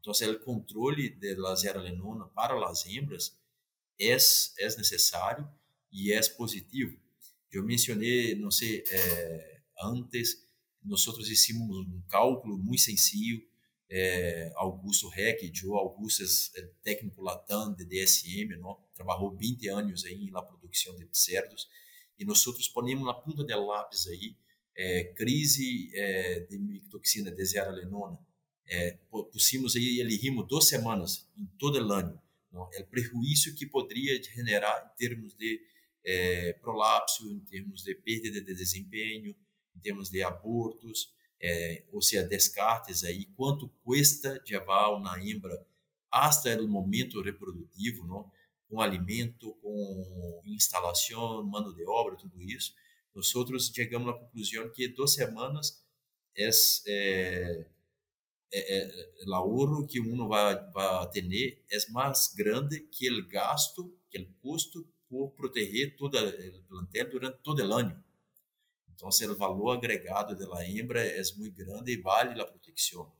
Então, o controle da zearalenona para as hembras é, necessário e é positivo. Eu mencionei, não sei, é, antes, nós hicimos um cálculo muito sencillo, é, Augusto Reck, Joe Augusto técnico latam de DSM, trabalhou 20 anos na produção de cerdos, e nós ponemos na ponta do lápis aí, é, crise é, de micotoxina de zearalenona, é, aí, ele rimo duas semanas em todo o ano, não? é o prejuízo que poderia generar em termos de é, prolapso, em termos de perda de desempenho, em termos de abortos, é, ou seja, descartes aí, quanto custa levar na hembra até o momento reprodutivo, não? com alimento, com instalação, mano de obra, tudo isso. Nós outros chegamos à conclusão que duas semanas é, é, é, é o ahorro que uno vai, vai ter é mais grande que o gasto, que o custo por proteger toda o plantel durante todo o ano. Então, o valor agregado da hembra é muito grande e vale a proteção.